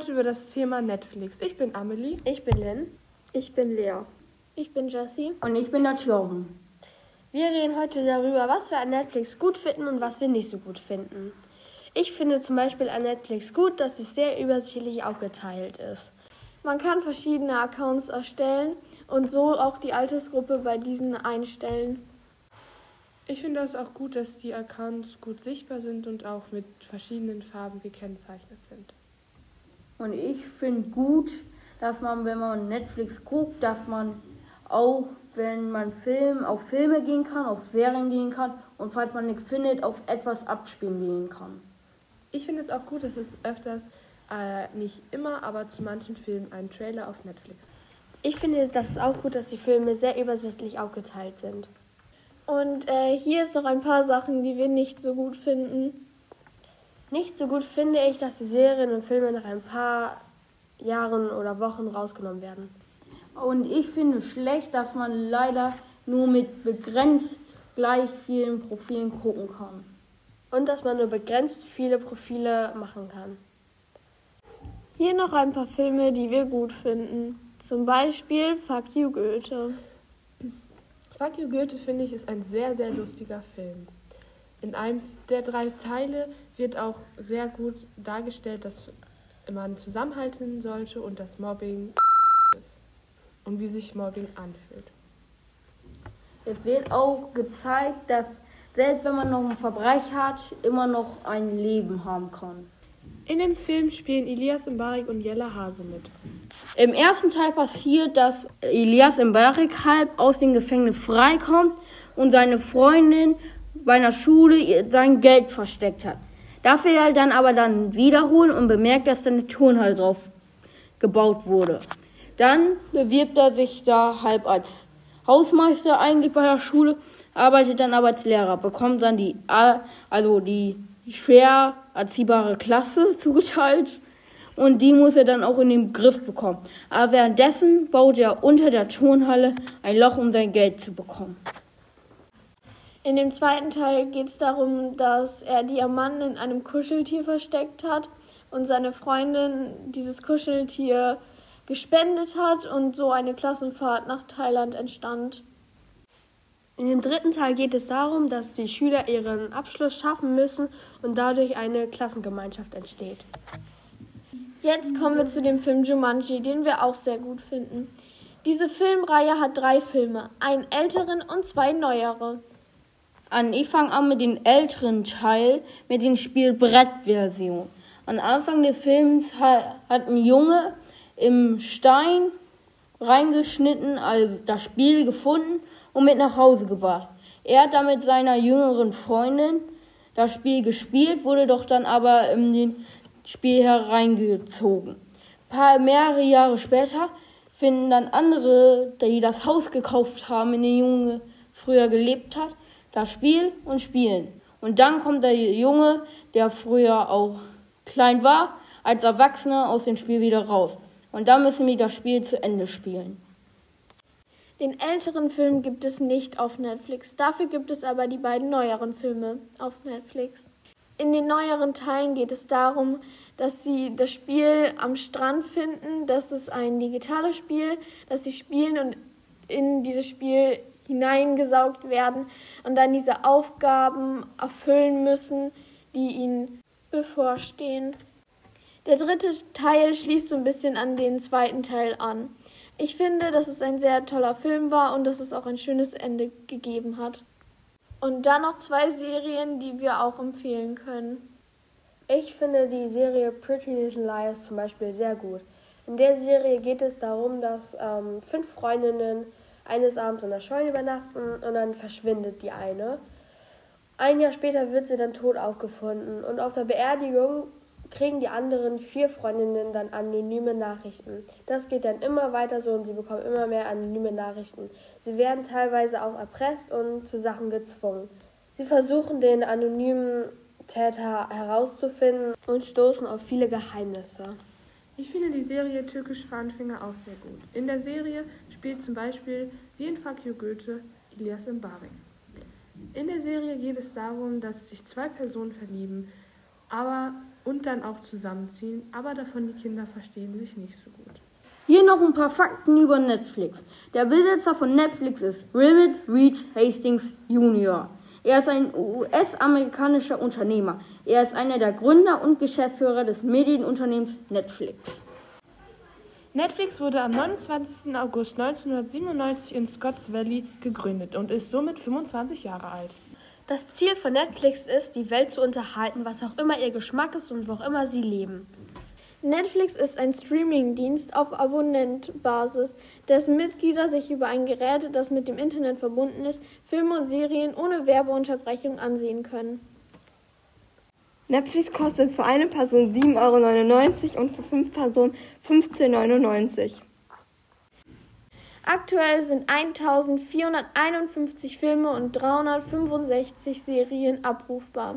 heute über das Thema Netflix. Ich bin Amelie. Ich bin Lynn. Ich bin Lea. Ich bin Jessie. Und ich bin der Thjörven. Wir reden heute darüber, was wir an Netflix gut finden und was wir nicht so gut finden. Ich finde zum Beispiel an Netflix gut, dass es sehr übersichtlich aufgeteilt ist. Man kann verschiedene Accounts erstellen und so auch die Altersgruppe bei diesen einstellen. Ich finde es auch gut, dass die Accounts gut sichtbar sind und auch mit verschiedenen Farben gekennzeichnet sind. Und ich finde gut, dass man, wenn man Netflix guckt, dass man auch, wenn man Film, auf Filme gehen kann, auf Serien gehen kann und falls man nichts findet, auf etwas abspielen gehen kann. Ich finde es auch gut, dass es öfters, äh, nicht immer, aber zu manchen Filmen einen Trailer auf Netflix. Ich finde das ist auch gut, dass die Filme sehr übersichtlich aufgeteilt sind. Und äh, hier ist noch ein paar Sachen, die wir nicht so gut finden. Nicht so gut finde ich, dass die Serien und Filme nach ein paar Jahren oder Wochen rausgenommen werden. Und ich finde schlecht, dass man leider nur mit begrenzt gleich vielen Profilen gucken kann. Und dass man nur begrenzt viele Profile machen kann. Hier noch ein paar Filme, die wir gut finden. Zum Beispiel Fuck You Goethe. Fuck You Goethe finde ich ist ein sehr, sehr lustiger Film. In einem der drei Teile wird auch sehr gut dargestellt, dass man zusammenhalten sollte und dass Mobbing ist. Und wie sich Mobbing anfühlt. Es wird auch gezeigt, dass selbst wenn man noch ein Verbrechen hat, immer noch ein Leben haben kann. In dem Film spielen Elias Mbarek und Jella Hase mit. Im ersten Teil passiert, dass Elias Mbarek halb aus dem Gefängnis freikommt und seine Freundin bei einer Schule sein Geld versteckt hat. Darf er dann aber dann wiederholen und bemerkt, dass da eine Turnhalle drauf gebaut wurde. Dann bewirbt er sich da halb als Hausmeister eigentlich bei der Schule, arbeitet dann aber als Lehrer, bekommt dann die, also die schwer erziehbare Klasse zugeteilt und die muss er dann auch in den Griff bekommen. Aber währenddessen baut er unter der Turnhalle ein Loch, um sein Geld zu bekommen. In dem zweiten Teil geht es darum, dass er Diamanten in einem Kuscheltier versteckt hat und seine Freundin dieses Kuscheltier gespendet hat und so eine Klassenfahrt nach Thailand entstand. In dem dritten Teil geht es darum, dass die Schüler ihren Abschluss schaffen müssen und dadurch eine Klassengemeinschaft entsteht. Jetzt kommen wir zu dem Film Jumanji, den wir auch sehr gut finden. Diese Filmreihe hat drei Filme, einen älteren und zwei neuere. An, ich fange an mit dem älteren Teil, mit dem Spiel Brettversion. Am Anfang des Films hat, hat ein Junge im Stein reingeschnitten, also das Spiel gefunden und mit nach Hause gebracht. Er hat dann mit seiner jüngeren Freundin das Spiel gespielt, wurde doch dann aber in den Spiel hereingezogen. Ein paar mehrere Jahre später finden dann andere, die das Haus gekauft haben, in dem Junge früher gelebt hat, das Spiel und spielen. Und dann kommt der Junge, der früher auch klein war, als Erwachsener aus dem Spiel wieder raus. Und dann müssen wir das Spiel zu Ende spielen. Den älteren Film gibt es nicht auf Netflix, dafür gibt es aber die beiden neueren Filme auf Netflix. In den neueren Teilen geht es darum, dass sie das Spiel am Strand finden. Das ist ein digitales Spiel, das sie spielen und in dieses Spiel hineingesaugt werden und dann diese Aufgaben erfüllen müssen, die ihnen bevorstehen. Der dritte Teil schließt so ein bisschen an den zweiten Teil an. Ich finde, dass es ein sehr toller Film war und dass es auch ein schönes Ende gegeben hat. Und dann noch zwei Serien, die wir auch empfehlen können. Ich finde die Serie Pretty Little Liars zum Beispiel sehr gut. In der Serie geht es darum, dass ähm, fünf Freundinnen eines Abends in der Scheune übernachten und dann verschwindet die eine. Ein Jahr später wird sie dann tot aufgefunden und auf der Beerdigung kriegen die anderen vier Freundinnen dann anonyme Nachrichten. Das geht dann immer weiter so und sie bekommen immer mehr anonyme Nachrichten. Sie werden teilweise auch erpresst und zu Sachen gezwungen. Sie versuchen den anonymen Täter herauszufinden und stoßen auf viele Geheimnisse. Ich finde die Serie Türkisch für Anfänger auch sehr gut. In der Serie spielt zum Beispiel wie in You Goethe Elias Mbarek. In der Serie geht es darum, dass sich zwei Personen verlieben, aber und dann auch zusammenziehen, aber davon die Kinder verstehen sich nicht so gut. Hier noch ein paar Fakten über Netflix. Der Besitzer von Netflix ist Rivet Reed Hastings Jr. Er ist ein US-amerikanischer Unternehmer. Er ist einer der Gründer und Geschäftsführer des Medienunternehmens Netflix. Netflix wurde am 29. August 1997 in Scotts Valley gegründet und ist somit 25 Jahre alt. Das Ziel von Netflix ist, die Welt zu unterhalten, was auch immer ihr Geschmack ist und wo auch immer sie leben. Netflix ist ein Streamingdienst auf Abonnentbasis, dessen Mitglieder sich über ein Gerät, das mit dem Internet verbunden ist, Filme und Serien ohne Werbeunterbrechung ansehen können. Netflix kostet für eine Person 7,99 Euro und für fünf Personen 15,99 Euro. Aktuell sind 1451 Filme und 365 Serien abrufbar.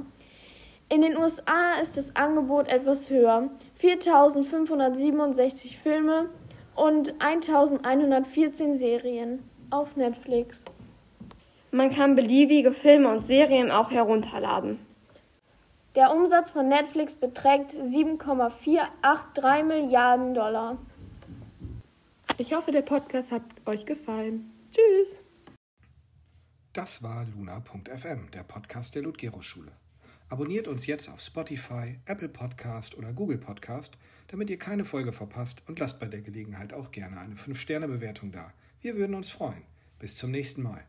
In den USA ist das Angebot etwas höher. 4567 Filme und 1114 Serien auf Netflix. Man kann beliebige Filme und Serien auch herunterladen. Der Umsatz von Netflix beträgt 7,483 Milliarden Dollar. Ich hoffe, der Podcast hat euch gefallen. Tschüss. Das war luna.fm, der Podcast der Ludgero-Schule. Abonniert uns jetzt auf Spotify, Apple Podcast oder Google Podcast, damit ihr keine Folge verpasst und lasst bei der Gelegenheit auch gerne eine 5-Sterne-Bewertung da. Wir würden uns freuen. Bis zum nächsten Mal.